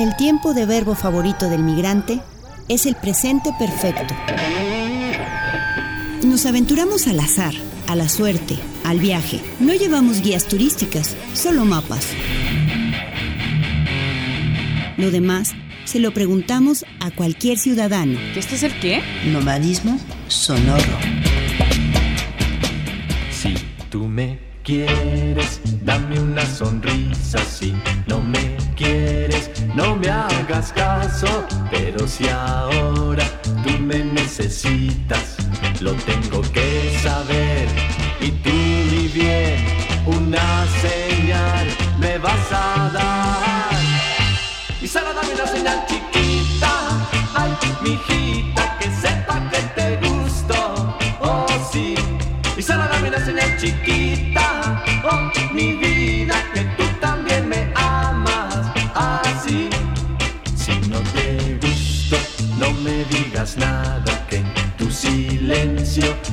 El tiempo de verbo favorito del migrante es el presente perfecto. Nos aventuramos al azar, a la suerte, al viaje. No llevamos guías turísticas, solo mapas. Lo demás se lo preguntamos a cualquier ciudadano. ¿Qué este es el qué? Nomadismo sonoro. Si tú me quieres, dame una sonrisa. Si no me quieres, no me hagas caso. Pero si ahora tú me necesitas, lo tengo que saber. Y tú, mi bien, una señal me vas a dar. Y solo dame una señal chiquita,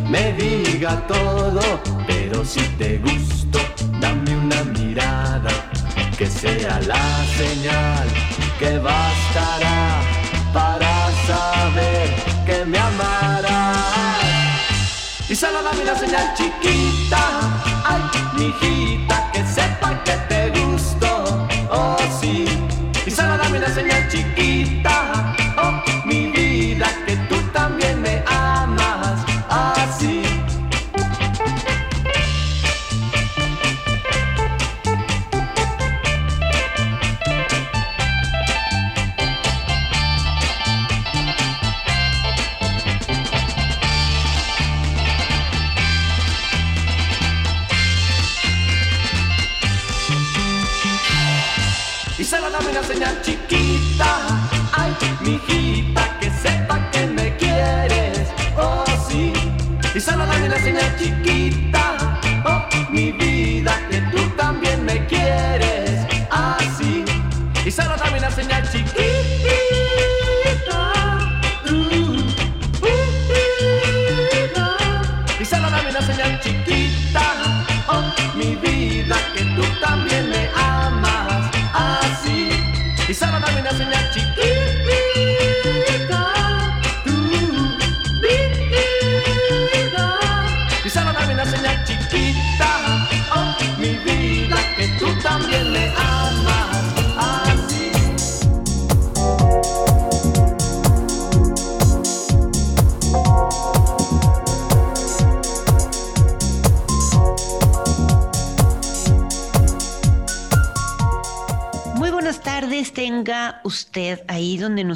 me diga todo. Pero si te gusto, dame una mirada, que sea la señal que bastará para saber que me amarás. Y solo dame una señal chiquita, ay, mijita, que sepa que te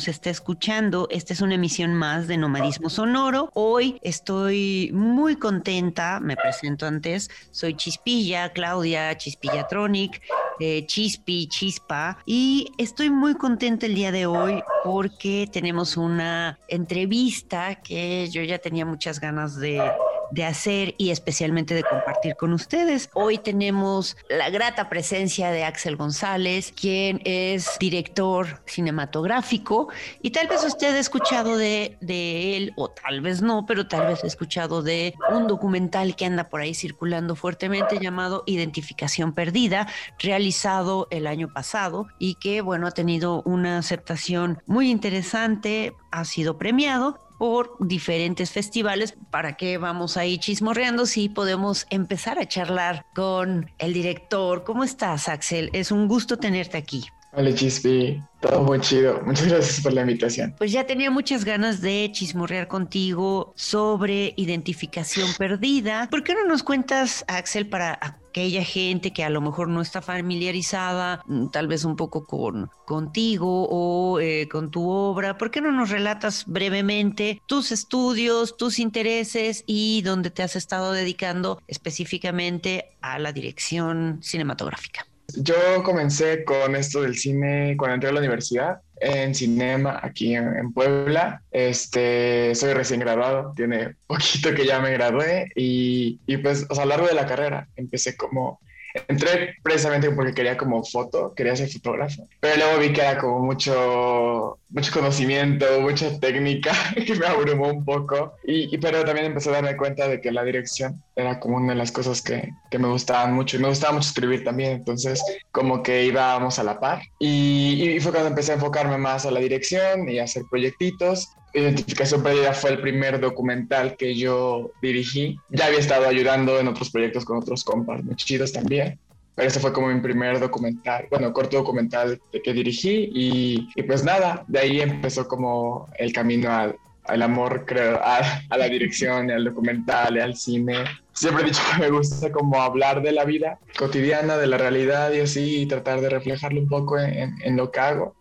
está escuchando. Esta es una emisión más de Nomadismo Sonoro. Hoy estoy muy contenta, me presento antes, soy Chispilla, Claudia Chispillatronic, eh, Chispi, Chispa, y estoy muy contenta el día de hoy porque tenemos una entrevista que yo ya tenía muchas ganas de de hacer y especialmente de compartir con ustedes. Hoy tenemos la grata presencia de Axel González, quien es director cinematográfico y tal vez usted ha escuchado de, él o tal vez no, pero tal vez ha escuchado de un documental que anda por ahí circulando fuertemente llamado Identificación Perdida, realizado el año pasado y que bueno, ha tenido una aceptación muy interesante, ha sido premiado por diferentes festivales. ¿Para qué vamos ahí chismorreando? Si podemos empezar a charlar con el director. ¿Cómo estás, Axel? Es un gusto tenerte aquí. Hola Chispi, todo muy chido. Muchas gracias por la invitación. Pues ya tenía muchas ganas de chismorrear contigo sobre identificación perdida. ¿Por qué no nos cuentas, Axel, para aquella gente que a lo mejor no está familiarizada, mm, tal vez un poco con contigo o eh, con tu obra? ¿Por qué no nos relatas brevemente tus estudios, tus intereses y dónde te has estado dedicando específicamente a la dirección cinematográfica? Yo comencé con esto del cine cuando entré a la universidad en cinema aquí en, Puebla. Este, soy recién graduado, tiene poquito que ya me gradué y, y pues o sea, a lo largo de la carrera empecé como entré precisamente porque quería como foto, quería ser fotógrafo, pero luego vi que era como mucho, mucho conocimiento, mucha técnica que me abrumó un poco, y, pero también empecé a darme cuenta de que la dirección era como una de las cosas que, que me gustaban mucho, y me gustaba mucho escribir también, entonces como que íbamos a la par, y, y fue cuando empecé a enfocarme más a la dirección y a hacer proyectitos, Identificación Perdida fue el primer documental que yo dirigí. Ya había estado ayudando en otros proyectos con otros compas muy chidos también. Pero ese fue como mi primer documental, bueno, corto documental que dirigí y, y pues nada, de ahí empezó como el camino al, al amor, creo, a, a, la dirección, al documental, al cine. Siempre he dicho que me gusta como hablar de la vida cotidiana, de la realidad y así, y tratar de reflejarlo un poco en, en lo que hago.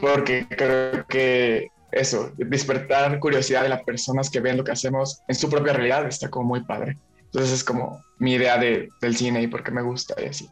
Porque creo que eso, despertar curiosidad de las personas que ven lo que hacemos en su propia realidad está como muy padre. Entonces es como mi idea de, del cine y por qué me gusta y así.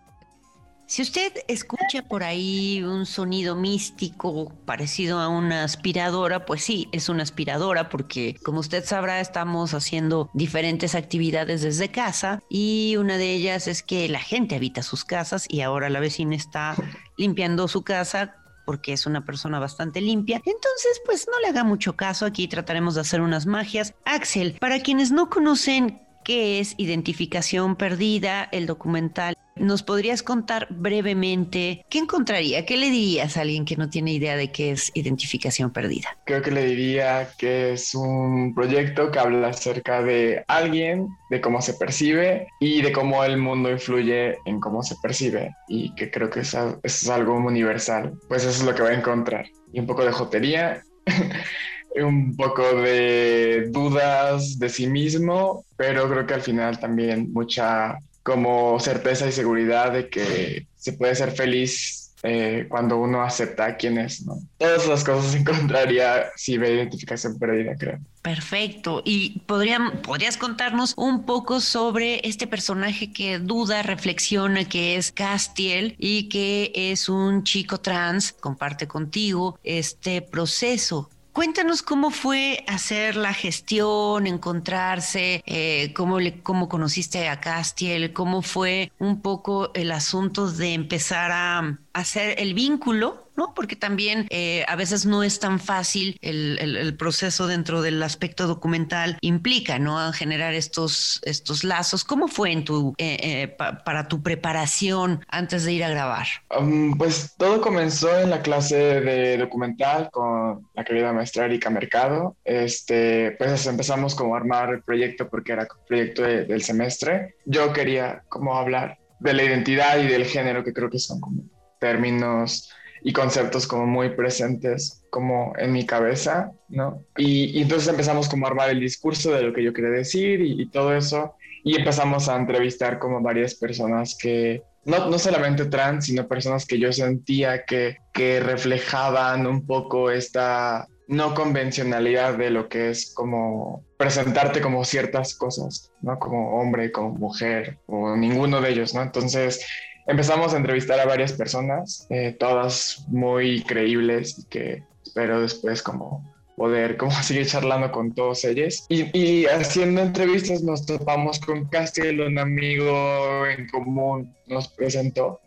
Si usted escucha por ahí un sonido místico parecido a una aspiradora, pues sí, es una aspiradora porque como usted sabrá estamos haciendo diferentes actividades desde casa y una de ellas es que la gente habita sus casas y ahora la vecina está limpiando su casa porque es una persona bastante limpia. Entonces, pues no le haga mucho caso. Aquí trataremos de hacer unas magias. Axel, para quienes no conocen qué es Identificación Perdida, el documental. ¿Nos podrías contar brevemente qué encontraría? ¿Qué le dirías a alguien que no tiene idea de qué es Identificación Perdida? Creo que le diría que es un proyecto que habla acerca de alguien, de cómo se percibe y de cómo el mundo influye en cómo se percibe y que creo que eso es algo universal. Pues eso es lo que va a encontrar. Y un poco de jotería un poco de dudas de sí mismo, pero creo que al final también mucha como certeza y seguridad de que se puede ser feliz eh, cuando uno acepta quién es. Todas las cosas encontraría si ve identificación perdida, creo. Perfecto. ¿Y podrían, podrías contarnos un poco sobre este personaje que duda, reflexiona, que es Castiel y que es un chico trans, comparte contigo este proceso Cuéntanos cómo fue hacer la gestión, encontrarse, eh, cómo, le, cómo conociste a Castiel, cómo fue un poco el asunto de empezar a hacer el vínculo ¿no? Porque también eh, a veces no es tan fácil el, proceso dentro del aspecto documental implica, ¿no? generar estos, estos lazos. ¿Cómo fue en tu, eh, eh, para tu preparación antes de ir a grabar? Um, pues todo comenzó en la clase de documental con la querida maestra Erika Mercado. Este, pues empezamos como a armar el proyecto porque era proyecto del semestre. Yo quería como hablar de la identidad y del género, que creo que son como términos y conceptos como muy presentes como en mi cabeza, ¿no? Y, entonces empezamos como a armar el discurso de lo que yo quería decir y, todo eso, y empezamos a entrevistar como varias personas que, no, no solamente trans, sino personas que yo sentía que, que reflejaban un poco esta no convencionalidad de lo que es como presentarte como ciertas cosas, ¿no? Como hombre, como mujer, o ninguno de ellos, ¿no? Entonces empezamos a entrevistar a varias personas, eh, todas muy creíbles y que espero después como poder como seguir charlando con todos ellos. Y, y, haciendo entrevistas nos topamos con Castiel, un amigo en común nos presentó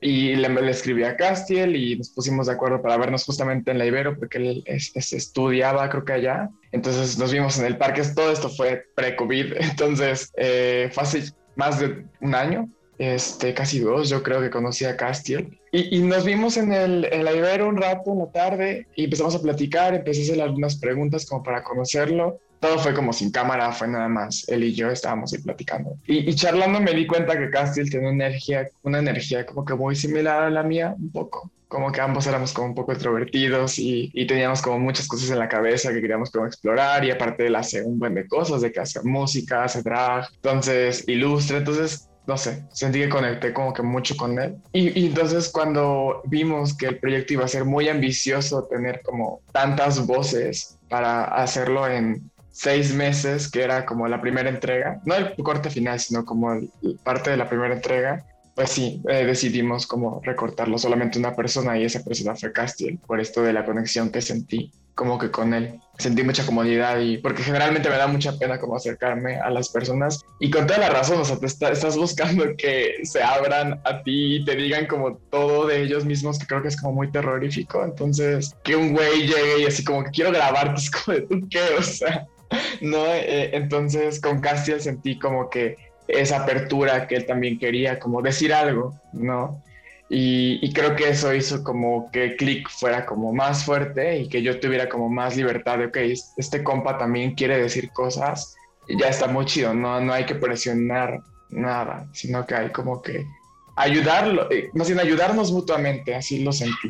y le, le, escribí a Castiel y nos pusimos de acuerdo para vernos justamente en la Ibero porque él es, es, estudiaba creo que allá. Entonces nos vimos en el parque, todo esto fue pre-COVID, entonces eh, fue hace más de un año este, casi dos, yo creo que conocí a Castiel. Y, nos vimos en el, en la Ibero un rato en la tarde y empezamos a platicar, empecé a hacerle algunas preguntas como para conocerlo. Todo fue como sin cámara, fue nada más él y yo estábamos ahí platicando. Y, charlando me di cuenta que Castiel tiene una energía, una energía como que muy similar a la mía, un poco. Como que ambos éramos como un poco extrovertidos y, y teníamos como muchas cosas en la cabeza que queríamos como explorar y aparte él hace un buen de cosas, de que hace música, hace drag, entonces ilustra, entonces no sé, sentí que conecté como que mucho con él. Y, entonces cuando vimos que el proyecto iba a ser muy ambicioso, tener como tantas voces para hacerlo en seis meses, que era como la primera entrega, no el corte final, sino como parte de la primera entrega, pues sí, eh, decidimos como recortarlo solamente una persona y esa persona fue Castiel, por esto de la conexión que sentí como que con él. Sentí mucha comodidad y porque generalmente me da mucha pena como acercarme a las personas y con toda la razón, o sea, te estás buscando que se abran a ti y te digan como todo de ellos mismos, que creo que es como muy terrorífico. Entonces, que un güey llegue y así como que quiero grabarte, es como de tú qué, o sea, no, eh, entonces con Castiel sentí como que esa apertura que él también quería, como decir algo, ¿no? Y, creo que eso hizo como que Click fuera como más fuerte y que yo tuviera como más libertad de, ok, este compa también quiere decir cosas y ya está muy chido, no, no hay que presionar nada, sino que hay como que ayudarlo, eh, más bien ayudarnos mutuamente, así lo sentí.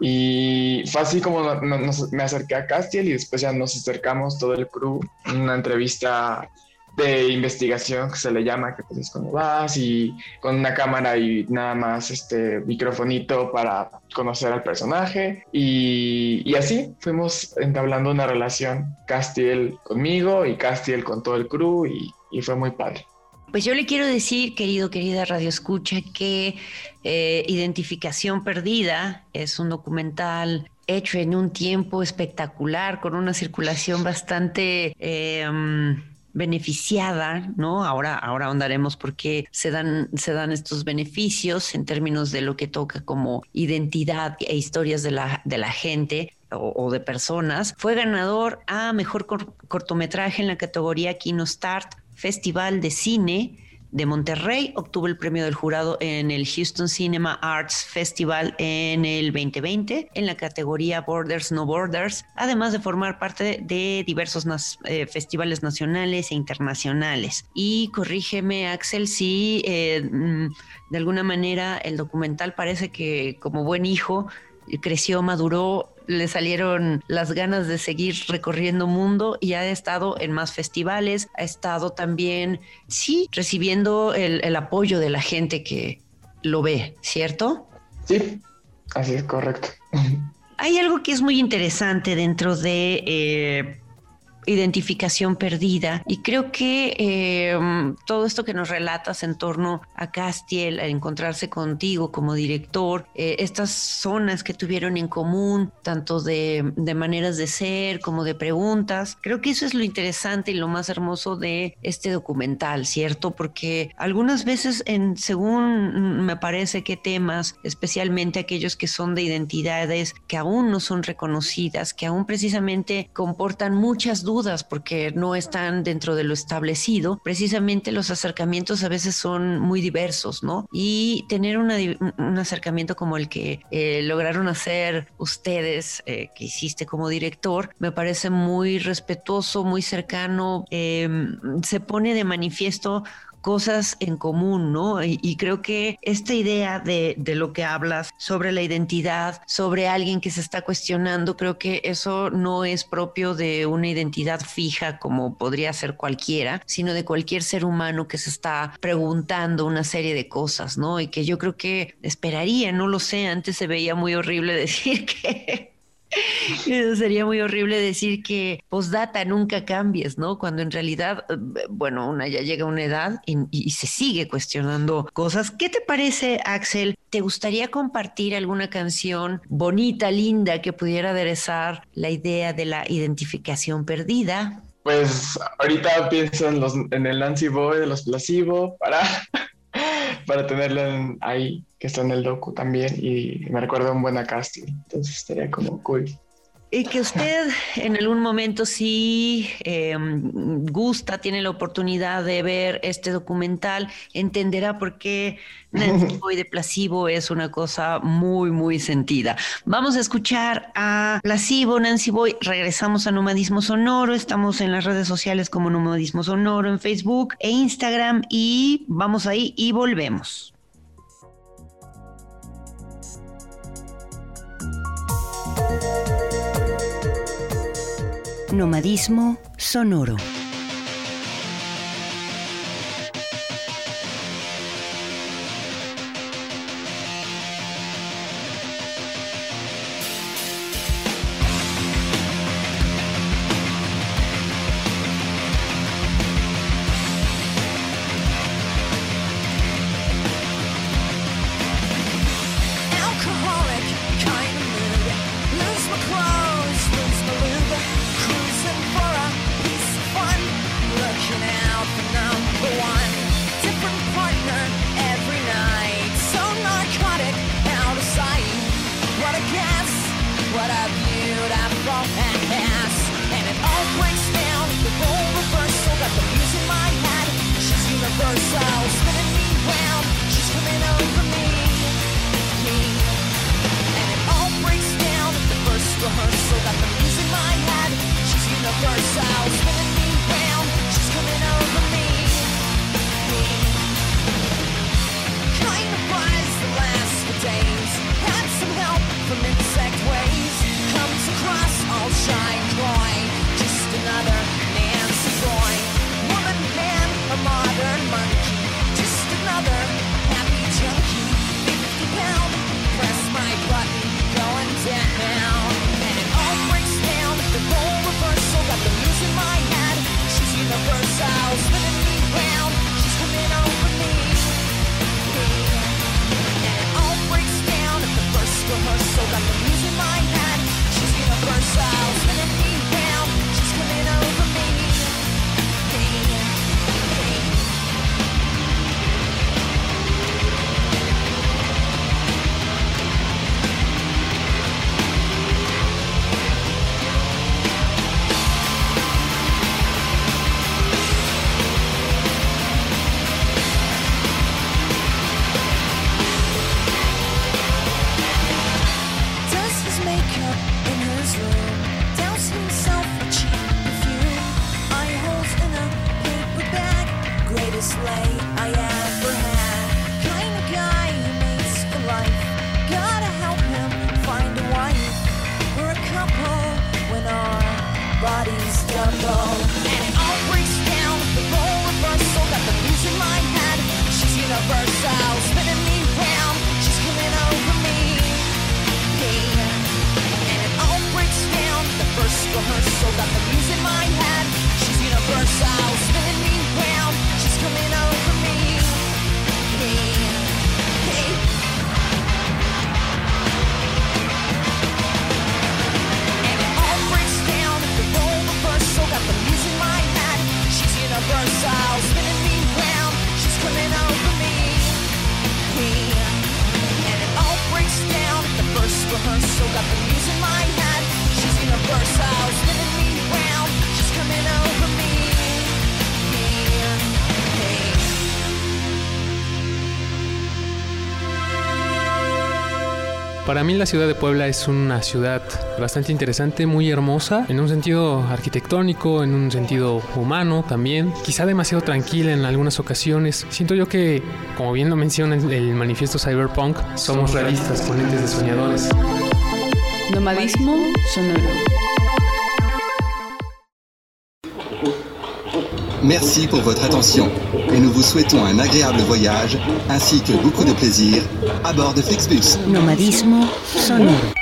Y fue así como me acerqué a Castiel y después ya nos acercamos todo el crew, una entrevista de investigación que se le llama, que pues es cuando vas y con una cámara y nada más este microfonito para conocer al personaje y, así fuimos entablando una relación Castiel conmigo y Castiel con todo el crew y, fue muy padre. Pues yo le quiero decir, querido, querida Radio Escucha, que eh, Identificación Perdida es un documental hecho en un tiempo espectacular, con una circulación bastante... Eh, beneficiada, ¿no? Ahora, ahora ahondaremos por qué se dan, se dan estos beneficios en términos de lo que toca como identidad e historias de la, de la gente o, de personas. Fue ganador a mejor cortometraje en la categoría Kino Start Festival de Cine de Monterrey. Obtuvo el premio del jurado en el Houston Cinema Arts Festival en el 2020 en la categoría Borders No Borders, además de formar parte de diversos eh, festivales nacionales e internacionales. Y corrígeme, Axel, si eh, mm, de alguna manera el documental parece que como buen hijo creció, maduró le salieron las ganas de seguir recorriendo mundo y ha estado en más festivales, ha estado también, sí, recibiendo el, apoyo de la gente que lo ve, ¿cierto? Sí, así es correcto. Hay algo que es muy interesante dentro de eh, identificación perdida. Y creo que em, todo esto que nos relatas en torno a Castiel, al encontrarse contigo como director, eh, estas zonas que tuvieron en común, tanto de, de, maneras de ser como de preguntas, creo que eso es lo interesante y lo más hermoso de este documental, ¿cierto? Porque algunas veces, en, según me parece que temas, especialmente aquellos que son de identidades que aún no son reconocidas, que aún precisamente comportan muchas dudas, dudas porque no están dentro de lo establecido, precisamente los acercamientos a veces son muy diversos, ¿no? Y tener un acercamiento como el que eh, lograron hacer ustedes, eh, que hiciste como director, me parece muy respetuoso, muy cercano, em, se pone de manifiesto cosas en común, ¿no? Y, creo que esta idea de, de, lo que hablas sobre la identidad, sobre alguien que se está cuestionando, creo que eso no es propio de una identidad fija como podría ser cualquiera, sino de cualquier ser humano que se está preguntando una serie de cosas, ¿no? Y que yo creo que esperaría, no lo sé, antes se veía muy horrible decir que Sería muy horrible decir que postdata nunca cambies, ¿no? Cuando en realidad, eh, bueno, una ya llega a una edad y, se sigue cuestionando cosas. ¿Qué te parece, Axel? ¿Te gustaría compartir alguna canción bonita, linda, que pudiera aderezar la idea de la identificación perdida? Pues ahorita pienso en, los, en el Nancy Boy de los Placebo para para tenerlo ahí, que está en el docu también, y me recuerda un buen casting, entonces estaría como cool. Y que usted en algún momento sí em, gusta, tiene la oportunidad de ver este documental, entenderá por qué Nancy Boy de Placebo es una cosa muy, muy sentida. Vamos a escuchar a Placebo, Nancy Boy. Regresamos a Nomadismo Sonoro. Estamos en las redes sociales como Nomadismo Sonoro en Facebook e Instagram y vamos ahí y volvemos. Nomadismo sonoro. everybody's gumbo. And it all breaks down the role reversal got the muse in my head. She's universal, spinning me round. She's coming over me. me. And it all breaks down the first rehearsal got the muse Para mí la ciudad de Puebla es una ciudad bastante interesante, muy hermosa, en un sentido arquitectónico, en un sentido humano también, quizá demasiado tranquila en algunas ocasiones. Siento yo que, como bien lo menciona el manifiesto cyberpunk, somos realistas, ponentes de soñadores. Nomadismo sonoro. Merci pour votre attention et nous vous souhaitons un agréable voyage ainsi que beaucoup de plaisir à bord de Flixbus. Nomadismo sonore.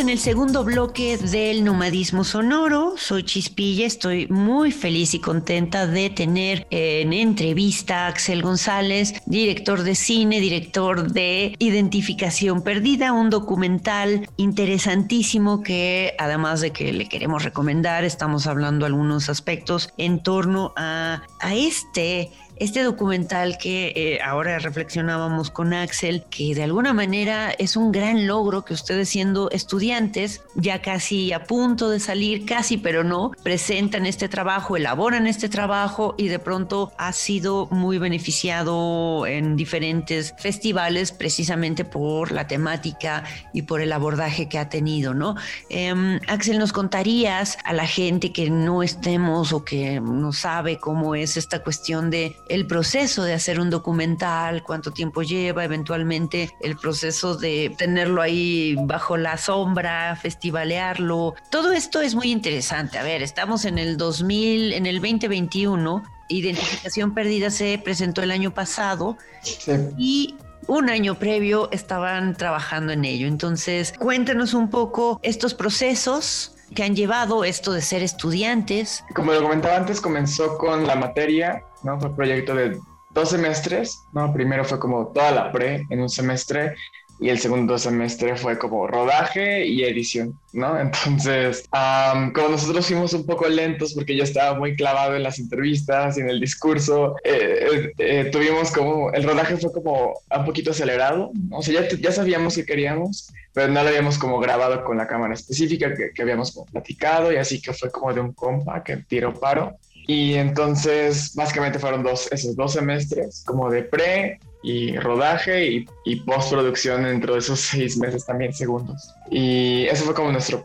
En el segundo bloque del nomadismo sonoro. Soy Chispilla, estoy muy feliz y contenta de tener en entrevista a Axel González, director de cine, director de Identificación Perdida, un documental interesantísimo que además de que le queremos recomendar, estamos hablando algunos aspectos en torno a, a este este documental que eh, ahora reflexionábamos con Axel, que de alguna manera es un gran logro que ustedes siendo estudiantes, ya casi a punto de salir, casi pero no, presentan este trabajo, elaboran este trabajo y de pronto ha sido muy beneficiado en diferentes festivales precisamente por la temática y por el abordaje que ha tenido, ¿no? Em, Axel, ¿nos contarías a la gente que no estemos o que no sabe cómo es esta cuestión de el proceso de hacer un documental, cuánto tiempo lleva, eventualmente el proceso de tenerlo ahí bajo la sombra, festivalearlo. Todo esto es muy interesante. A ver, estamos en el 2000, en el 2021. Identificación Perdida se presentó el año pasado Sí. y un año previo estaban trabajando en ello. Entonces, cuéntanos un poco estos procesos que han llevado esto de ser estudiantes, Como lo comentaba antes, comenzó con la materia, ¿no? Fue proyecto de dos semestres, ¿no? Primero fue como toda la pre en un semestre y el segundo semestre fue como rodaje y edición, ¿no? Entonces, como nosotros fuimos un poco lentos porque yo estaba muy clavado en las entrevistas y en el discurso, eh, eh, eh, tuvimos como, el rodaje fue como un poquito acelerado, o sea, ya, sabíamos que queríamos, pero no lo habíamos como grabado con la cámara específica que, que habíamos platicado y así que fue como de un compa que tiró paro. Y entonces, básicamente fueron dos, esos dos semestres, como de pre y rodaje y, y postproducción dentro de esos seis meses también segundos. Y eso fue como nuestro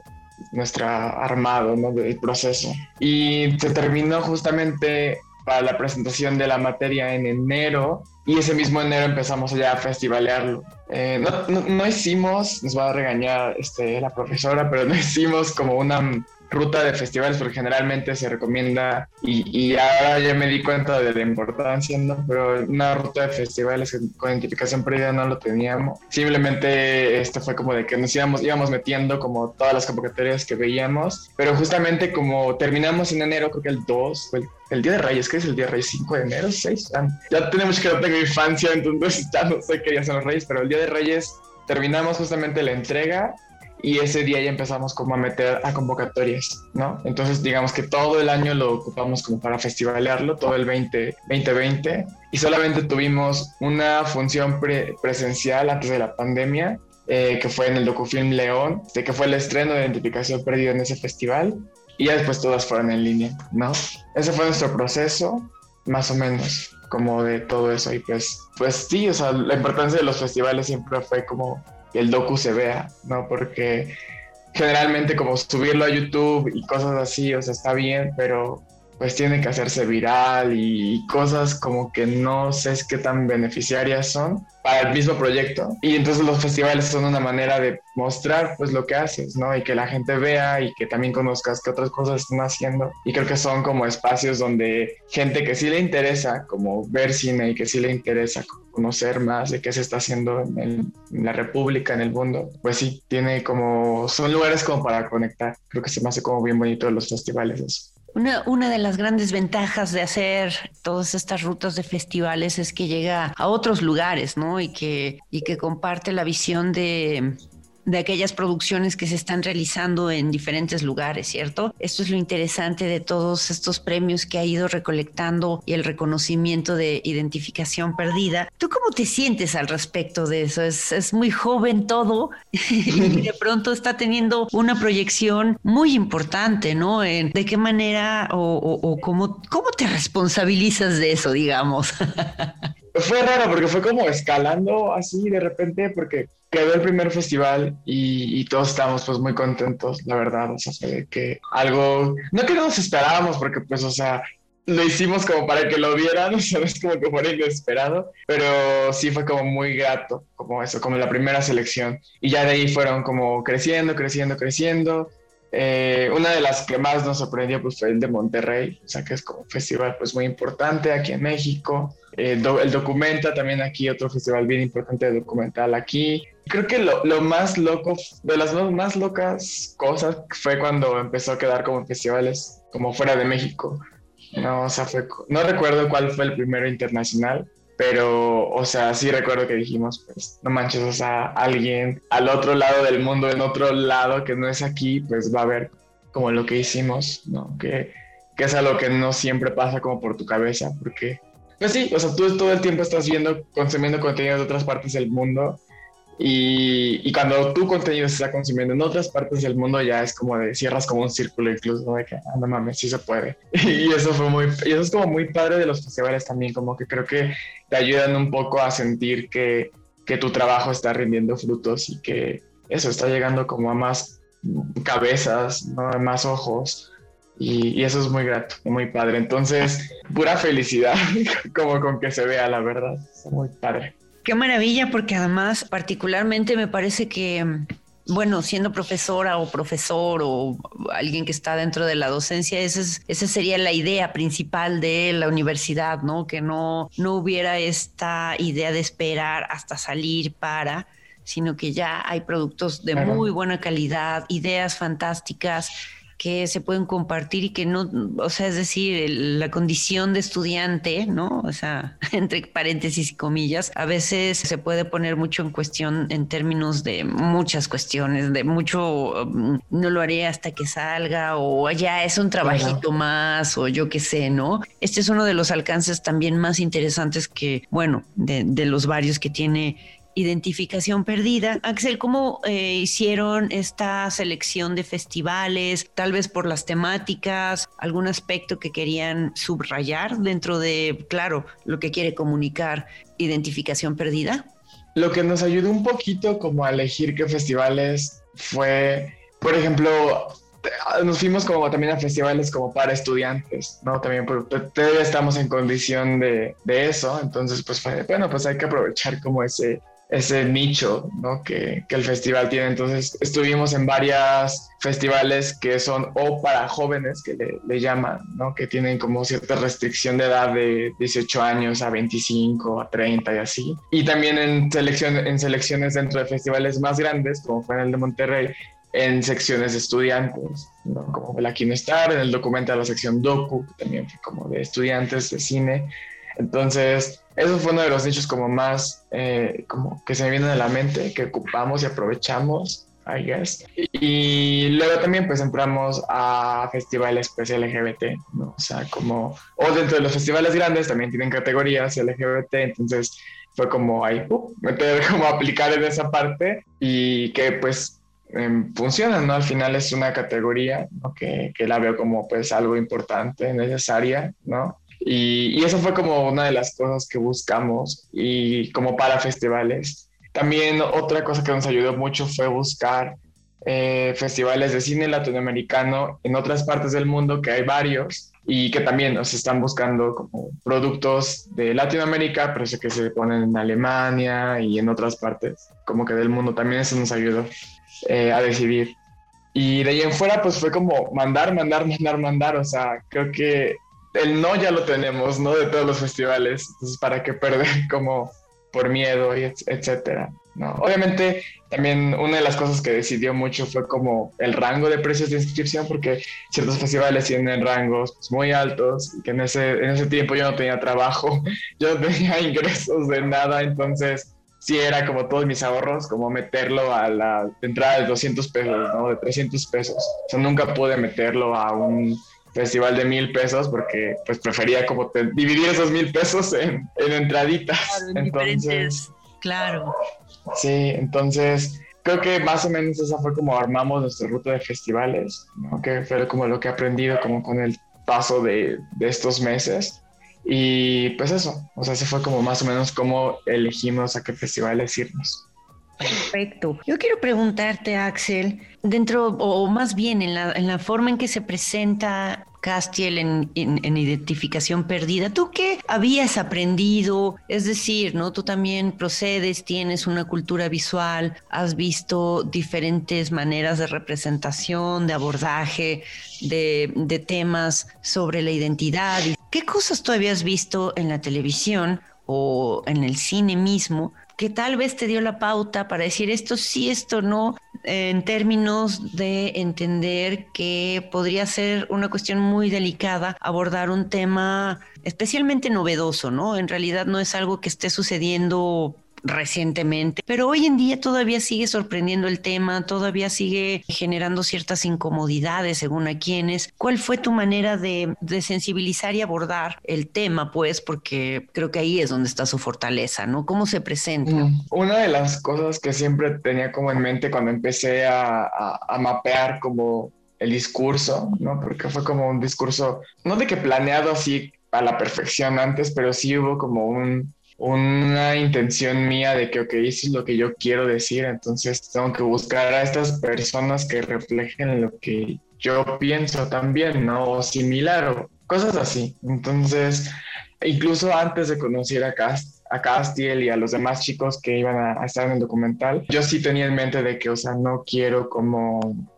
nuestra armado ¿no? del proceso. Y se terminó justamente para la presentación de la materia en enero y ese mismo enero empezamos ya a festivalearlo. Eh, no, no, no hicimos, nos va a regañar este, la profesora, pero no hicimos como una ruta de festivales porque generalmente se recomienda y, y ahora ya me di cuenta de la importancia, ¿no? Pero una ruta de festivales con identificación perdida no lo teníamos. Simplemente esto fue como de que nos íbamos, íbamos metiendo como todas las convocatorias que veíamos, pero justamente como terminamos en enero, creo que el 2, fue el, el Día de Reyes, ¿qué es el Día de Reyes? 5 de enero, 6. Ah, ya tenemos que no tengo infancia, entonces ya no sé qué día son los Reyes, pero el Día de Reyes terminamos justamente la entrega y ese día ya empezamos como a meter a convocatorias, ¿no? Entonces digamos que todo el año lo ocupamos como para festivalearlo, todo el 20, 2020 y solamente tuvimos una función pre- presencial antes de la pandemia eh, que fue en el Docufilm León, de que fue el estreno de Identificación Perdida en ese festival y ya después todas fueron en línea, ¿no? Ese fue nuestro proceso, más o menos, como de todo eso y pues, pues sí, o sea, la importancia de los festivales siempre fue como el docu se vea, ¿no? Porque generalmente como subirlo a YouTube y cosas así, o sea, está bien, pero pues tiene que hacerse viral y cosas como que no sé qué tan beneficiarias son para el mismo proyecto. Y entonces los festivales son una manera de mostrar pues lo que haces, ¿no? Y que la gente vea y que también conozcas qué otras cosas están haciendo. Y creo que son como espacios donde gente que sí le interesa como ver cine y que sí le interesa conocer más de qué se está haciendo en, en la República, en el mundo, pues sí, tiene como, son lugares como para conectar. Creo que se me hace como bien bonito los festivales eso. Una, una de las grandes ventajas de hacer todas estas rutas de festivales es que llega a otros lugares, ¿no? Y que, y que comparte la visión de, de aquellas producciones que se están realizando en diferentes lugares, ¿cierto? Esto es lo interesante de todos estos premios que ha ido recolectando y el reconocimiento de identificación perdida. ¿Tú cómo te sientes al respecto de eso? Es, muy joven todo y de pronto está teniendo una proyección muy importante, ¿no? En de qué manera o, o- o cómo, cómo te responsabilizas de eso, digamos. fue raro porque fue como escalando así de repente porque quedó el primer festival y, y todos estábamos pues muy contentos, la verdad, o sea, fue que algo, no que no nos esperábamos porque pues, o sea, lo hicimos como para que lo vieran, o sea, es como que fuera inesperado, pero sí fue como muy grato, como eso, como la primera selección. Y ya de ahí fueron como creciendo, creciendo, creciendo. Eh, una de las que más nos sorprendió pues fue el de Monterrey, o sea que es como un festival pues muy importante aquí en México. Eh, do- el Documenta también aquí, otro festival bien importante de documental aquí. Creo que lo, lo más loco, de las más, locas cosas fue cuando empezó a quedar como festivales como fuera de México. No, o sea, fue, no recuerdo cuál fue el primero internacional, pero, o sea, sí recuerdo que dijimos, pues, no manches, o sea, alguien al otro lado del mundo, en otro lado que no es aquí, pues va a ver como lo que hicimos, ¿no? Que, que es algo que no siempre pasa como por tu cabeza, porque, pues sí, o sea, tú todo el tiempo estás viendo, consumiendo contenido de otras partes del mundo y, y cuando tu contenido se está consumiendo en otras partes del mundo ya es como de cierras como un círculo incluso de que, ah, no mames, sí se puede. Y eso fue muy, y eso es como muy padre de los festivales también, como que creo que te ayudan un poco a sentir que, que tu trabajo está rindiendo frutos y que eso está llegando como a más cabezas, ¿no? a más ojos. Y, y eso es muy grato, muy padre. Entonces, pura felicidad, como con que se vea, la verdad. Es muy padre. Qué maravilla, porque además particularmente me parece que, bueno, siendo profesora o profesor o alguien que está dentro de la docencia, esa, es, esa sería la idea principal de la universidad, ¿no? Que no, no hubiera esta idea de esperar hasta salir para, sino que ya hay productos de Claro. muy buena calidad, ideas fantásticas que se pueden compartir y que no, o sea, es decir, la condición de estudiante, ¿no? O sea, entre paréntesis y comillas, a veces se puede poner mucho en cuestión en términos de muchas cuestiones, de mucho, mm, no lo haré hasta que salga o ya es un trabajito más o yo qué sé, ¿no? Este es uno de los alcances también más interesantes que, bueno, de, de los varios que tiene Identificación Perdida. Axel, ¿cómo eh, hicieron esta selección de festivales? Tal vez por las temáticas, algún aspecto que querían subrayar dentro de, claro, lo que quiere comunicar Identificación Perdida. Lo que nos ayudó un poquito como a elegir qué festivales fue, por ejemplo, nos fuimos como también a festivales como para estudiantes, ¿no? También porque todavía estamos en condición de, de eso, entonces pues bueno, pues hay que aprovechar como ese, ese nicho ¿no? que, que, el festival tiene. Entonces estuvimos en varios festivales que son o para jóvenes, que le, le, llaman, ¿no? que tienen como cierta restricción de edad de 18 años a 25, a 30 y así. Y también en, selección, en selecciones dentro de festivales más grandes, como fue en el de Monterrey, en secciones de estudiantes, ¿no? como el Aquí no Estar, en el documental la sección Docu, que también fue como de estudiantes de cine. Entonces, eso fue uno de los nichos como más, eh, como que se me vienen a la mente, que ocupamos y aprovechamos, I guess. Y luego también pues entramos a festivales pues LGBT, ¿no? O sea, como, o dentro de los festivales grandes también tienen categorías LGBT, entonces fue como ahí, uh, meter, como aplicar en esa parte y que pues eh, funciona, ¿no? Al final es una categoría, ¿no? Que, que la veo como pues algo importante, necesaria, ¿no? Y, eso fue como una de las cosas que buscamos y como para festivales. También otra cosa que nos ayudó mucho fue buscar eh, festivales de cine latinoamericano en otras partes del mundo, que hay varios, y que también nos están buscando como productos de Latinoamérica, pero que se ponen en Alemania y en otras partes como que del mundo. También eso nos ayudó eh, a decidir. Y de ahí en fuera, pues fue como mandar, mandar, mandar, mandar. O sea, creo que el no ya lo tenemos, ¿no? De todos los festivales. Entonces, ¿para qué perder como por miedo y etcétera? ¿no? Obviamente, también una de las cosas que decidió mucho fue como el rango de precios de inscripción, porque ciertos festivales tienen rangos pues, muy altos y que en ese, en ese tiempo yo no tenía trabajo, yo no tenía ingresos de nada, entonces sí era como todos mis ahorros, como meterlo a la entrada de 200 pesos, ¿no? De 300 pesos. O sea, nunca pude meterlo a un festival de mil pesos porque pues prefería como te, dividir esos mil pesos en, en entraditas. Claro, en entonces, claro. Sí, entonces creo que más o menos esa fue como armamos nuestra ruta de festivales, ¿no? que fue como lo que he aprendido como con el paso de, de estos meses. Y pues eso, o sea, ese fue como más o menos cómo elegimos a qué festivales irnos. Perfecto. Yo quiero preguntarte, Axel, dentro, o más bien en la, forma en que se presenta Castiel en identificación perdida, ¿tú qué habías aprendido? Es decir, ¿no? Tú también procedes, tienes una cultura visual, has visto diferentes maneras de representación, de abordaje, de, de temas sobre la identidad. ¿Qué cosas tú habías visto en la televisión o en el cine mismo que tal vez te dio la pauta para decir esto sí, esto no, en términos de entender que podría ser una cuestión muy delicada abordar un tema especialmente novedoso, ¿no? En realidad no es algo que esté sucediendo recientemente, pero hoy en día todavía sigue sorprendiendo el tema, todavía sigue generando ciertas incomodidades según a quienes. ¿Cuál fue tu manera de, sensibilizar y abordar el tema, pues? Porque creo que ahí es donde está su fortaleza, ¿no? ¿Cómo se presenta? Mm. Una de las cosas que siempre tenía como en mente cuando empecé a mapear como el discurso, ¿no? Porque fue como un discurso, no de que planeado así a la perfección antes, pero sí hubo como un, una intención mía de que, ok, eso es lo que yo quiero decir, entonces tengo que buscar a estas personas que reflejen lo que yo pienso también, ¿no? O similar, o cosas así. Entonces, incluso antes de conocer a Cast, a Castiel y a los demás chicos que iban a, a estar en el documental, yo sí tenía en mente de que, o sea, no quiero como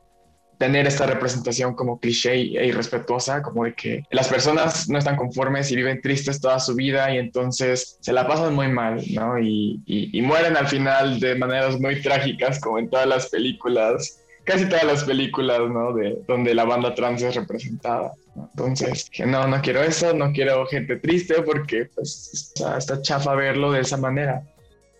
tener esta representación como cliché e irrespetuosa, como de que las personas no están conformes y viven tristes toda su vida y entonces se la pasan muy mal, ¿no? Y, y- y mueren al final de maneras muy trágicas, como en todas las películas, casi todas las películas, ¿no? De donde la banda trans es representada. ¿no? Entonces, no, no quiero eso, no quiero gente triste porque pues está, está chafa verlo de esa manera,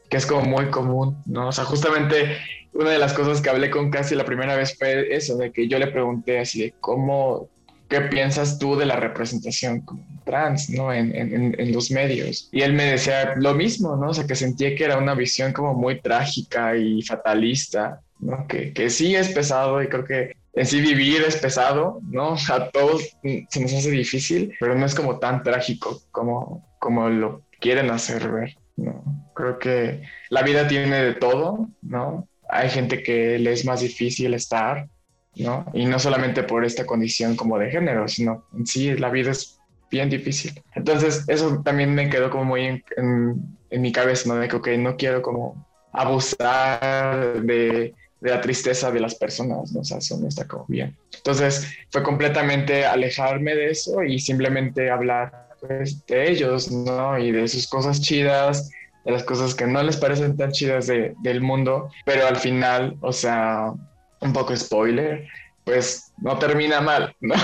que es como muy común, ¿no? O sea, justamente una de las cosas que hablé con Casi la primera vez fue eso, de que yo le pregunté así de cómo, ¿qué piensas tú de la representación trans, ¿no? En, en- en- los medios. Y él me decía lo mismo, ¿no? O sea, que sentía que era una visión como muy trágica y fatalista, ¿no? Que, que sí es pesado y creo que en sí vivir es pesado, ¿no? A todos se nos hace difícil, pero no es como tan trágico como, como lo quieren hacer ver, ¿no? Creo que la vida tiene de todo, ¿no? Hay gente que le es más difícil estar, ¿no? Y no solamente por esta condición como de género, sino en sí la vida es bien difícil. Entonces eso también me quedó como muy en, en- en mi cabeza, ¿no? De que, ok, no quiero como abusar de, de la tristeza de las personas, ¿no? O sea, eso no está como bien. Entonces fue completamente alejarme de eso y simplemente hablar pues, de ellos, ¿no? Y de sus cosas chidas, de las cosas que no les parecen tan chidas de- del mundo, pero al final, o sea, un poco spoiler, pues no termina mal, ¿no?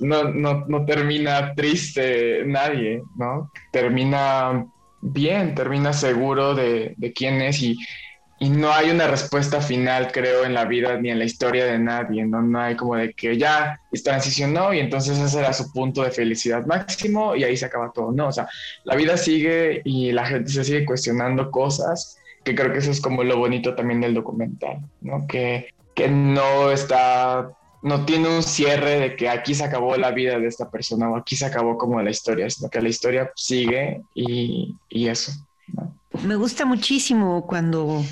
No, no, no termina triste nadie, ¿no? Termina bien, termina seguro de, de quién es y, y no hay una respuesta final, creo, en la vida ni en la historia de nadie, ¿no? No hay como de que ya transicionó y entonces ese era su punto de felicidad máximo y ahí se acaba todo, ¿no? O sea, la vida sigue y la gente se sigue cuestionando cosas, que creo que eso es como lo bonito también del documental, ¿no? Que, que no está, no tiene un cierre de que aquí se acabó la vida de esta persona o aquí se acabó como la historia, sino que la historia sigue y, y eso, ¿no? Me gusta muchísimo cuando,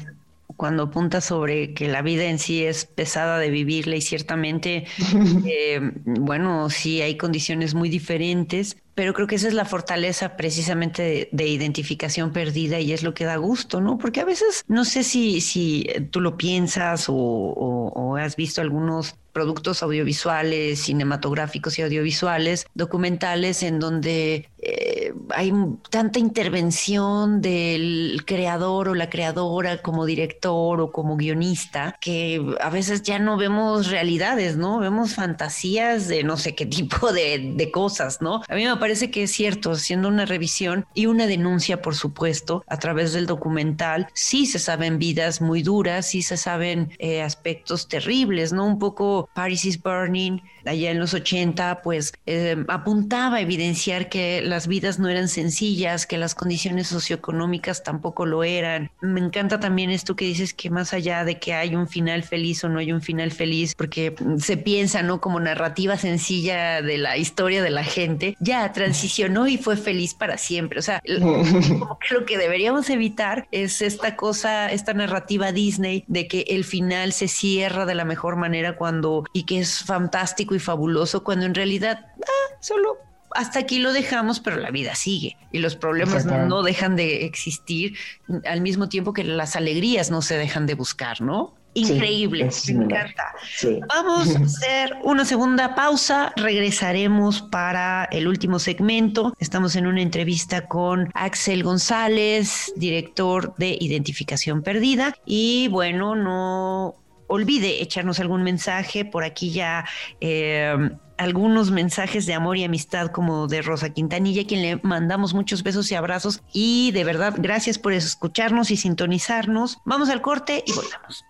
cuando apunta sobre que la vida en sí es pesada de vivirla y ciertamente, eh, bueno, sí hay condiciones muy diferentes, pero creo que esa es la fortaleza precisamente de, de identificación perdida y es lo que da gusto, ¿no? Porque a veces no sé si, si tú lo piensas o, o- o has visto algunos productos audiovisuales, cinematográficos y audiovisuales, documentales en donde eh, hay tanta intervención del creador o la creadora como director o como guionista que a veces ya no vemos realidades, ¿no? Vemos fantasías de no sé qué tipo de, de cosas, ¿no? A mí me parece que es cierto, haciendo una revisión y una denuncia, por supuesto, a través del documental, sí se saben vidas muy duras, sí se saben eh, aspectos terribles, ¿no? Un poco Paris is Burning, allá en los 80, pues eh, apuntaba a evidenciar que las vidas no eran eran sencillas, que las condiciones socioeconómicas tampoco lo eran. Me encanta también esto que dices que más allá de que hay un final feliz o no hay un final feliz, porque se piensa, ¿no? Como narrativa sencilla de la historia de la gente, ya transicionó y fue feliz para siempre. O sea, como que lo que deberíamos evitar es esta cosa, esta narrativa Disney de que el final se cierra de la mejor manera cuando y que es fantástico y fabuloso cuando en realidad ah, solo hasta aquí lo dejamos, pero la vida sigue y los problemas no dejan de existir al mismo tiempo que las alegrías no se dejan de buscar, ¿no? Increíble, me encanta. Sí. Vamos a hacer una segunda pausa. Regresaremos para el último segmento. Estamos en una entrevista con Axel González, director de Identificación Perdida. Y bueno, no olvide echarnos algún mensaje. Por aquí ya eh, algunos mensajes de amor y amistad como de Rosa Quintanilla, quien le mandamos muchos besos y abrazos. Y de verdad, gracias por escucharnos y sintonizarnos. Vamos al corte y volvemos.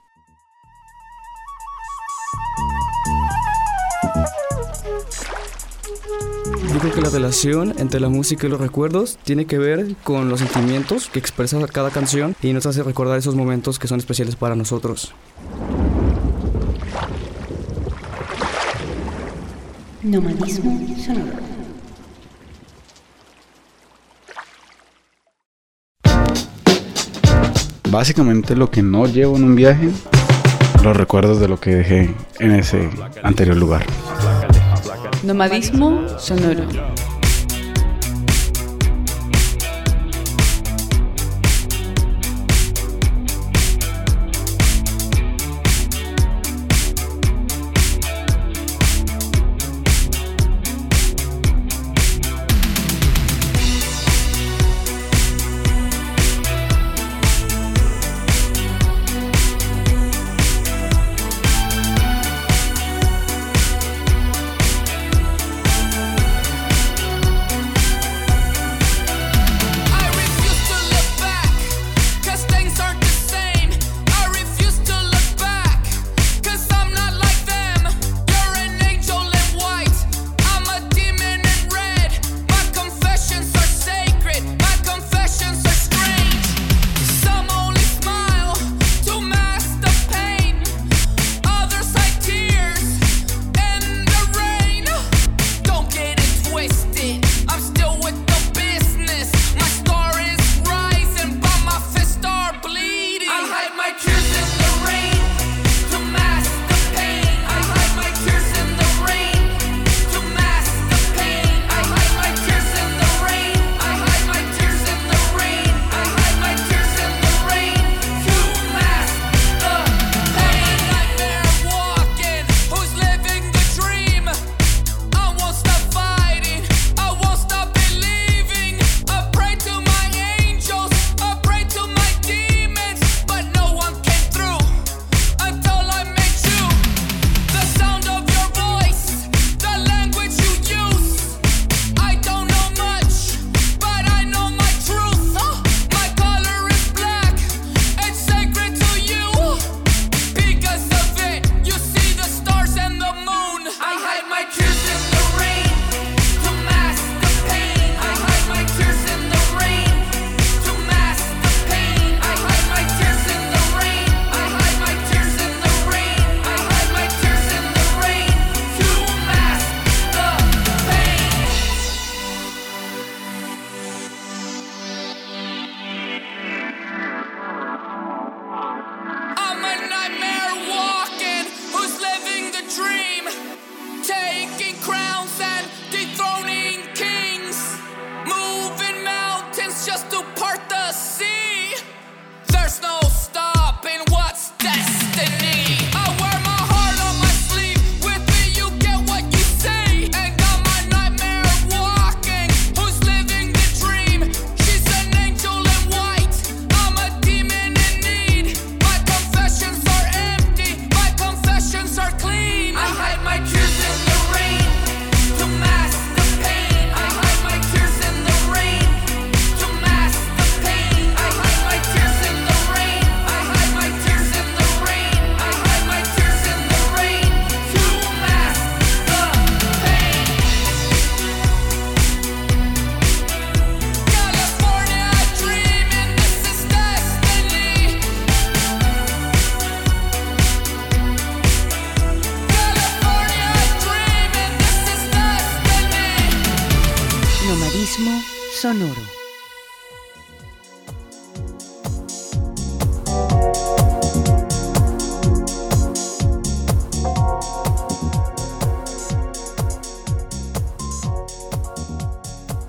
Yo creo que la relación entre la música y los recuerdos tiene que ver con los sentimientos que expresa cada canción y nos hace recordar esos momentos que son especiales para nosotros. Nomadismo sonoro. Básicamente lo que no llevo en un viaje, los recuerdos de lo que dejé en ese anterior lugar. Nomadismo sonoro.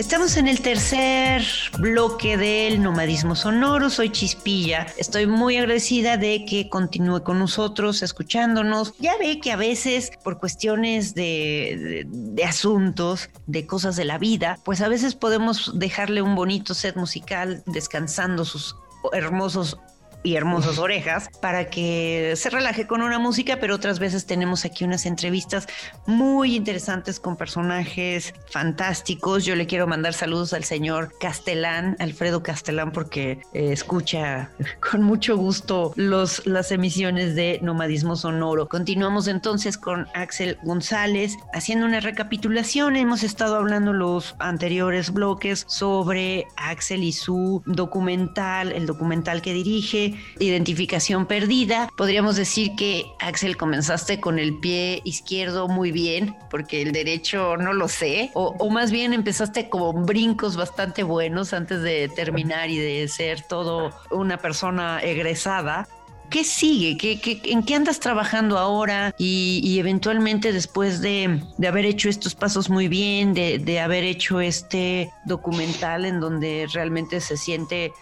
Estamos en el tercer bloque del nomadismo sonoro. Soy Chispilla. Estoy muy agradecida de que continúe con nosotros, escuchándonos. Ya ve que a veces, por cuestiones de, de- de asuntos, de cosas de la vida, pues a veces podemos dejarle un bonito set musical descansando sus hermosos y hermosas orejas para que se relaje con una música, pero otras veces tenemos aquí unas entrevistas muy interesantes con personajes fantásticos. Yo le quiero mandar saludos al señor Castelán, Alfredo Castelán, porque eh, escucha con mucho gusto los, las emisiones de Nomadismo Sonoro. Continuamos entonces con Axel González haciendo una recapitulación. Hemos estado hablando los anteriores bloques sobre Axel y su documental, el documental que dirige, Identificación Perdida. Podríamos decir que Axel comenzaste con el pie izquierdo muy bien, porque el derecho no lo sé, o, más bien empezaste con brincos bastante buenos antes de terminar y de ser todo una persona egresada. ¿Qué sigue? ¿Qué, qué- en qué andas trabajando ahora? Y, y eventualmente después de, de haber hecho estos pasos muy bien, de, de haber hecho este documental en donde realmente se siente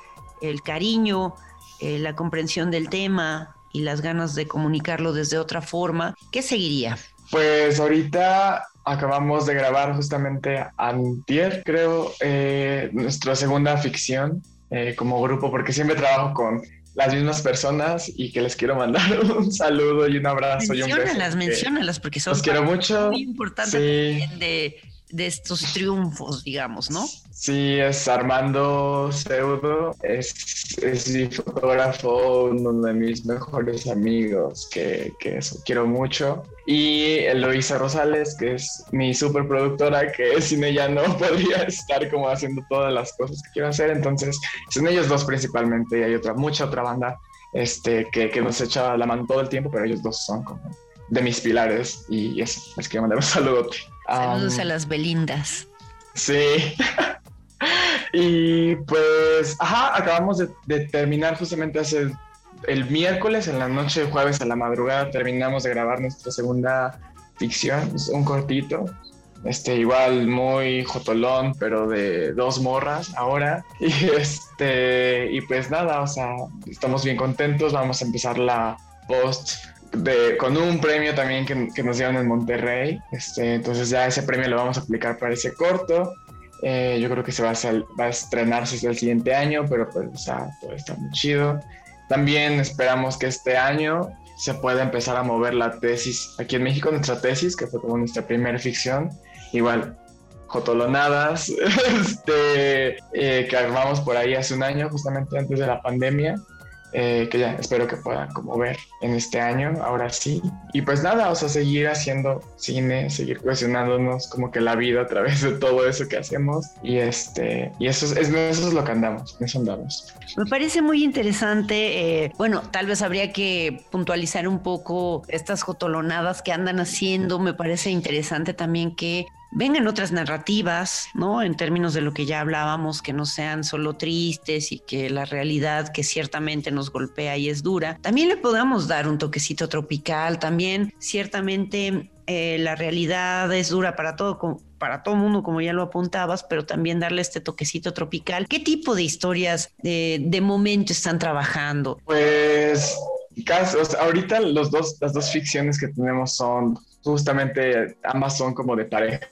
el cariño, eh, la comprensión del tema y las ganas de comunicarlo desde otra forma, ¿qué seguiría? Pues ahorita acabamos de grabar justamente antier, creo, eh, nuestra segunda ficción eh, como grupo, porque siempre trabajo con las mismas personas y que les quiero mandar un saludo y un abrazo y un beso. Menciónalas, porque menciónalas, porque son Los quiero mucho. muy importante Sí. de, de estos triunfos, digamos, ¿no? Sí, es Armando Pseudo, es, es mi fotógrafo, uno de mis mejores amigos, que, que eso, quiero mucho. Y Eloisa Rosales, que es mi super productora, que sin ella no podría estar como haciendo todas las cosas que quiero hacer. Entonces, son ellos dos principalmente, y hay otra, mucha otra banda este, que, que nos echa la mano todo el tiempo, pero ellos dos son como de mis pilares, y eso, les quiero mandar un saludote. Saludos a las Belindas. Sí. y pues, ajá, acabamos de, de terminar justamente hace el miércoles, en la noche de jueves a la madrugada, terminamos de grabar nuestra segunda ficción, es un cortito. Este, igual muy jotolón, pero de dos morras ahora. Y este, y pues nada, o sea, estamos bien contentos. Vamos a empezar la post de, con un premio también que, que nos dieron en Monterrey. Este, entonces ya ese premio lo vamos a aplicar para ese corto. Eh, yo creo que se va a, sal- va a estrenarse hasta el siguiente año, pero pues o sea, todo está muy chido. También esperamos que este año se pueda empezar a mover la tesis aquí en México, nuestra tesis, que fue como nuestra primera ficción. Igual, jotolonadas, este, eh, que armamos por ahí hace un año, justamente antes de la pandemia, eh, que ya espero que pueda como ver en este año, ahora sí. Y pues nada, o sea, seguir haciendo cine, seguir cuestionándonos como que la vida a través de todo eso que hacemos. Y este, y eso es, es- eso es lo que andamos, eso andamos. Me parece muy interesante. eh, bueno, tal vez habría que puntualizar un poco estas jotolonadas que andan haciendo. Me parece interesante también que vengan otras narrativas, ¿no? En términos de lo que ya hablábamos, que no sean solo tristes y que la realidad que ciertamente nos golpea y es dura, también le podamos dar un toquecito tropical, también ciertamente eh, la realidad es dura para todo, para todo mundo, como ya lo apuntabas, pero también darle este toquecito tropical. ¿Qué tipo de historias eh, de momento están trabajando? Pues sea, ahorita los dos, las dos ficciones que tenemos son justamente, ambas son como de parejas,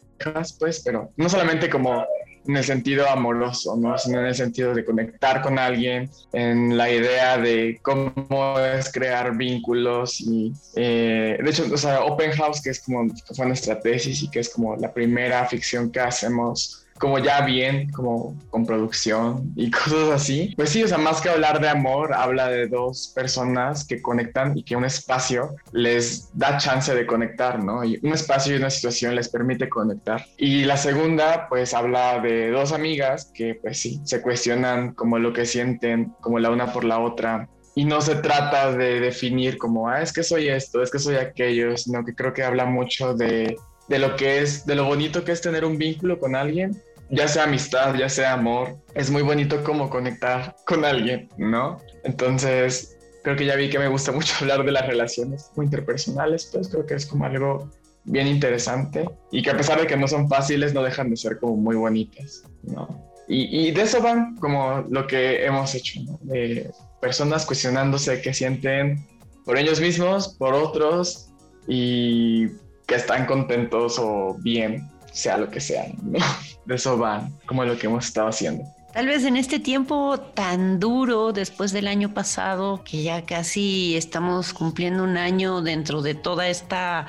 pues, pero no solamente como en el sentido amoroso, ¿no? sino en el sentido de conectar con alguien, en la idea de cómo es crear vínculos y, eh, de hecho, o sea, Open House, que es como, fue nuestra tesis y que es como la primera ficción que hacemos como ya bien, como con producción y cosas así. Pues sí, o sea, más que hablar de amor, habla de dos personas que conectan y que un espacio les da chance de conectar, ¿no? Y un espacio y una situación les permite conectar. Y la segunda, pues habla de dos amigas que, pues sí, se cuestionan como lo que sienten, como la una por la otra. Y no se trata de definir como, ah, es que soy esto, es que soy aquello, sino que creo que habla mucho de de lo que es, de lo bonito que es tener un vínculo con alguien ya sea amistad, ya sea amor, es muy bonito como conectar con alguien, ¿no? Entonces, creo que ya vi que me gusta mucho hablar de las relaciones interpersonales, pues creo que es como algo bien interesante y que a pesar de que no son fáciles, no dejan de ser como muy bonitas, ¿no? Y, y de eso van como lo que hemos hecho. De personas cuestionándose qué sienten por ellos mismos, por otros y que están contentos o bien, sea lo que sea, ¿no? De eso van, como lo que hemos estado haciendo. Tal vez en este tiempo tan duro después del año pasado, que ya casi estamos cumpliendo un año dentro de toda esta,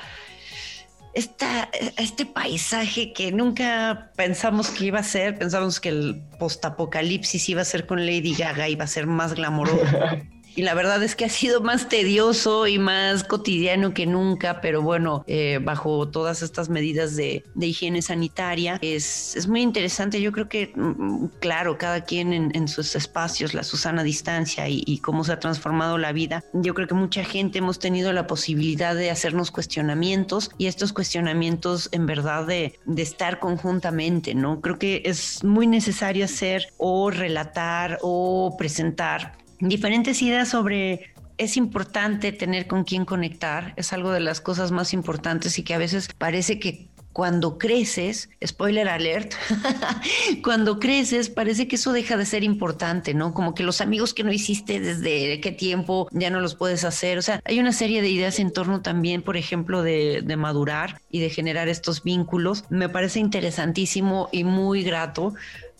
esta este paisaje que nunca pensamos que iba a ser, pensamos que el postapocalipsis iba a ser con Lady Gaga, iba a ser más glamoroso. y la verdad es que ha sido más tedioso y más cotidiano que nunca, pero bueno, eh, bajo todas estas medidas de, de higiene sanitaria, es, es, muy interesante. Yo creo que, mm, claro, cada quien en, en sus espacios, la Susana distancia y, y, cómo se ha transformado la vida, yo creo que mucha gente hemos tenido la posibilidad de hacernos cuestionamientos y estos cuestionamientos en verdad de, de estar conjuntamente, ¿no? Creo que es muy necesario hacer o relatar o presentar diferentes ideas sobre es importante tener con quién conectar, es algo de las cosas más importantes y que a veces parece que cuando creces, spoiler alert, cuando creces parece que eso deja de ser importante, ¿no? Como que los amigos que no hiciste desde qué tiempo ya no los puedes hacer. O sea, hay una serie de ideas en torno también, por ejemplo, de, de madurar y de generar estos vínculos. Me parece interesantísimo y muy grato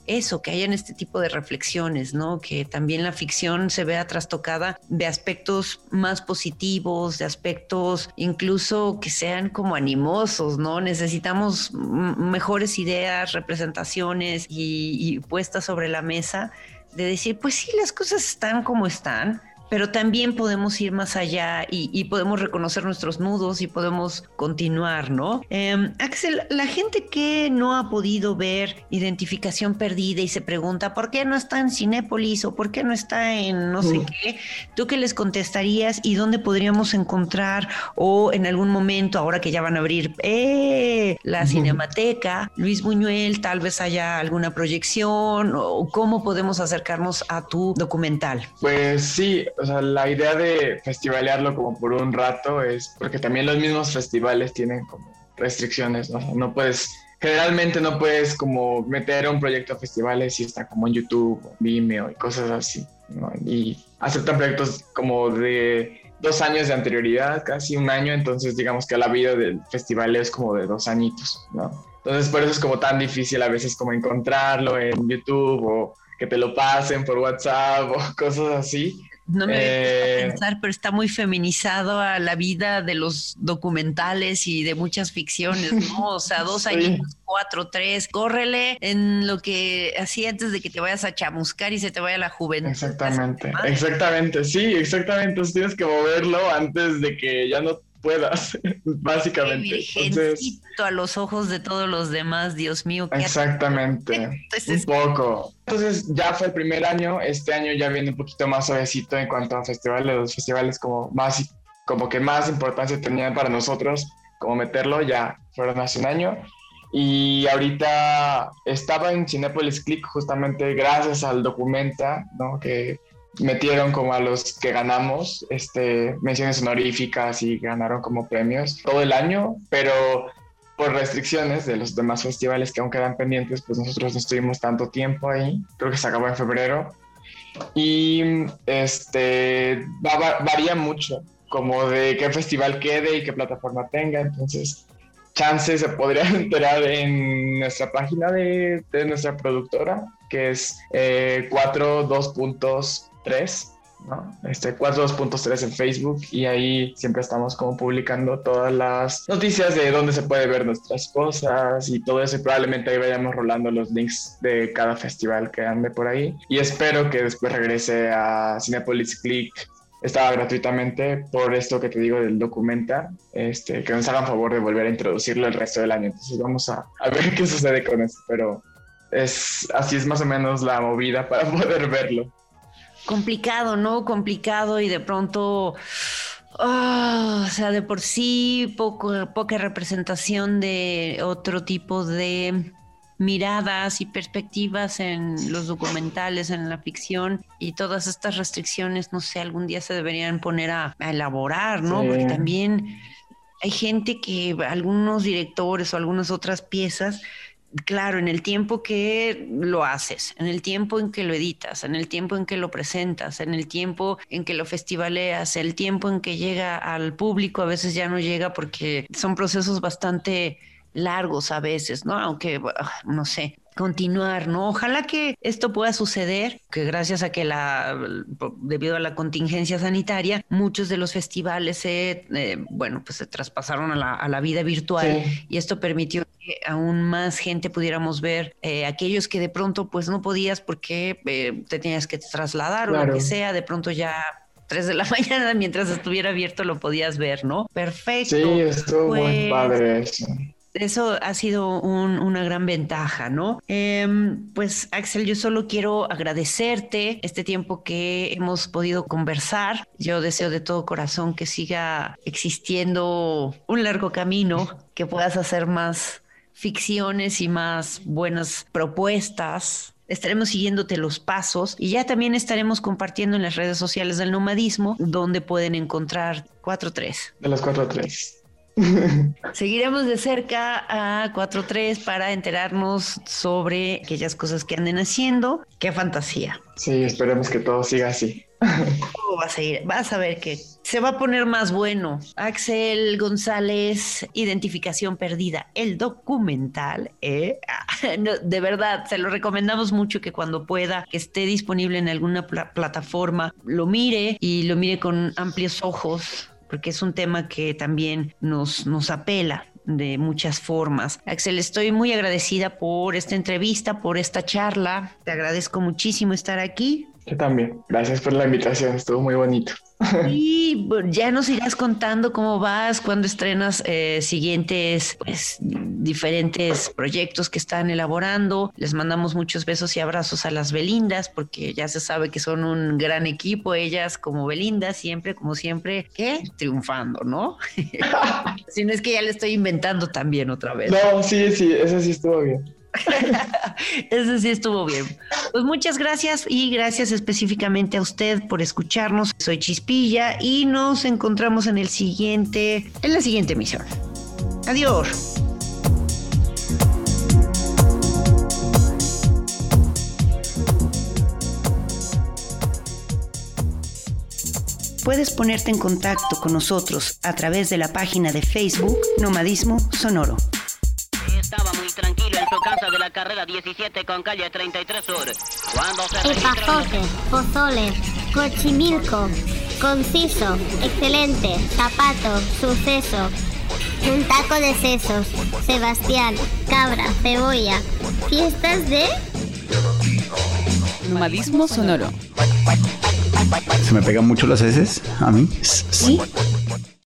eso, que hayan este tipo de reflexiones, ¿no? Que también la ficción se vea trastocada de aspectos más positivos, de aspectos incluso que sean como animosos, ¿no? Necesitamos mejores ideas, representaciones y, y puestas sobre la mesa de decir, pues sí, las cosas están como están, pero también podemos ir más allá y, y, podemos reconocer nuestros nudos y podemos continuar, ¿no? Eh, Axel, la gente que no ha podido ver Identificación Perdida y se pregunta por qué no está en Cinépolis o por qué no está en no sé qué, ¿tú qué les contestarías y dónde podríamos encontrar o en algún momento, ahora que ya van a abrir eh, la. Cinemateca, Luis Buñuel, tal vez haya alguna proyección o cómo podemos acercarnos a tu documental? Pues sí, o sea, la idea de festivalearlo como por un rato es porque también los mismos festivales tienen como restricciones, ¿no? no puedes, generalmente no puedes como meter un proyecto a festivales si está como en YouTube, Vimeo y cosas así. Y aceptan proyectos como de dos años de anterioridad, casi un año, entonces digamos que la vida del festival es como de dos añitos, ¿no? Entonces por eso es como tan difícil a veces como encontrarlo en YouTube o que te lo pasen por WhatsApp o cosas así. No me eh, pensar, pero está muy feminizado a la vida de los documentales y de muchas ficciones, ¿no? O sea, dos sí. años, cuatro, tres, córrele en lo que así antes de que te vayas a chamuscar y se te vaya la juventud. Exactamente, exactamente, sí, exactamente. Entonces tienes que moverlo antes de que ya no puedas, básicamente. Entonces, a los ojos de todos los demás, Dios mío. ¿qué exactamente, Entonces, un poco. Entonces ya fue el primer año, este año ya viene un poquito más suavecito en cuanto a festivales, los festivales como más, como que más importancia tenían para nosotros, como meterlo, ya fueron hace un año. Y ahorita estaba en Cinepolis Click justamente gracias al documenta, ¿no? Que metieron como a los que ganamos este, menciones honoríficas y ganaron como premios todo el año, pero por restricciones de los demás festivales que aún quedan pendientes, pues nosotros no estuvimos tanto tiempo ahí, creo que se acabó en febrero. Y este va, varía mucho, como de qué festival quede y qué plataforma tenga, entonces chance se podría enterar en nuestra página de, de nuestra productora, que es eh, 42.3 ¿no? Este 42.3 en Facebook y ahí siempre estamos como publicando todas las noticias de dónde se puede ver nuestras cosas y todo eso y probablemente ahí vayamos rolando los links de cada festival que ande por ahí y espero que después regrese a Cinepolis Click estaba gratuitamente por esto que te digo del documenta, este, que nos hagan favor de volver a introducirlo el resto del año. Entonces vamos a, a ver qué sucede con eso, pero es así es más o menos la movida para poder verlo complicado, ¿no? Complicado y de pronto, oh, o sea, de por sí poco, poca representación de otro tipo de miradas y perspectivas en los documentales, en la ficción y todas estas restricciones, no sé, algún día se deberían poner a, a elaborar, ¿no? Sí. Porque también hay gente que, algunos directores o algunas otras piezas, claro, en el tiempo que lo haces, en el tiempo en que lo editas, en el tiempo en que lo presentas, en el tiempo en que lo festivaleas, el tiempo en que llega al público, a veces ya no llega porque son procesos bastante largos a veces, ¿no? Aunque, no sé, continuar, ¿no? Ojalá que esto pueda suceder, que gracias a que la, debido a la contingencia sanitaria, muchos de los festivales se, eh, bueno, pues se traspasaron a la, a la vida virtual Sí. y esto permitió que aún más gente pudiéramos ver eh, aquellos que de pronto pues no podías porque eh, te tenías que trasladar o lo que sea, de pronto ya 3 de la mañana mientras estuviera abierto lo podías ver, ¿no? Perfecto. Sí, estuvo muy Pues, padre eso. Eso ha sido un- una gran ventaja, ¿no? Em, pues Axel, yo solo quiero agradecerte este tiempo que hemos podido conversar. Yo deseo de todo corazón que siga existiendo un largo camino, que puedas hacer más ficciones y más buenas propuestas. Estaremos siguiéndote los pasos y ya también estaremos compartiendo en las redes sociales del nomadismo donde pueden encontrar 4-3. De las 4 a 3. Seguiremos de cerca a 4-3 para enterarnos sobre aquellas cosas que anden haciendo. ¡Qué fantasía! Sí, esperemos que todo siga así. Todo va a seguir. Vas a ver que se va a poner más bueno. Axel González, Identificación Perdida, el documental. ¿eh? No, de verdad, se lo recomendamos mucho que cuando pueda, que esté disponible en alguna pla- plataforma, lo mire y lo mire con amplios ojos, porque es un tema que también nos, nos apela de muchas formas. Axel, estoy muy agradecida por esta entrevista, por esta charla. Te agradezco muchísimo estar aquí. Yo también. Gracias por la invitación, estuvo muy bonito. Y ya nos irás contando cómo vas, cuando estrenas eh, siguientes, pues, diferentes proyectos que están elaborando. Les mandamos muchos besos y abrazos a las Belindas, porque ya se sabe que son un gran equipo, ellas como Belinda, siempre, como siempre, ¿qué? Triunfando, ¿no? si no es que ya le estoy inventando también otra vez. No, sí, sí, eso sí estuvo bien. Eso sí estuvo bien. Pues muchas gracias y gracias específicamente a usted por escucharnos. Soy Chispilla y nos encontramos en el siguiente, en la siguiente emisión. Adiós. Puedes ponerte en contacto con nosotros a través de la página de Facebook Nomadismo Sonoro. Estaba muy tranquilo en su casa de la carrera 17 con calle 33 Sur. Cuando se registró... Epazote, pozole, cochimilco, conciso, excelente, zapato, suceso, un taco de sesos, Sebastián, cabra, cebolla, fiestas de... Nomadismo sonoro. ¿Se me pegan mucho las heces a mí? ¿Sí?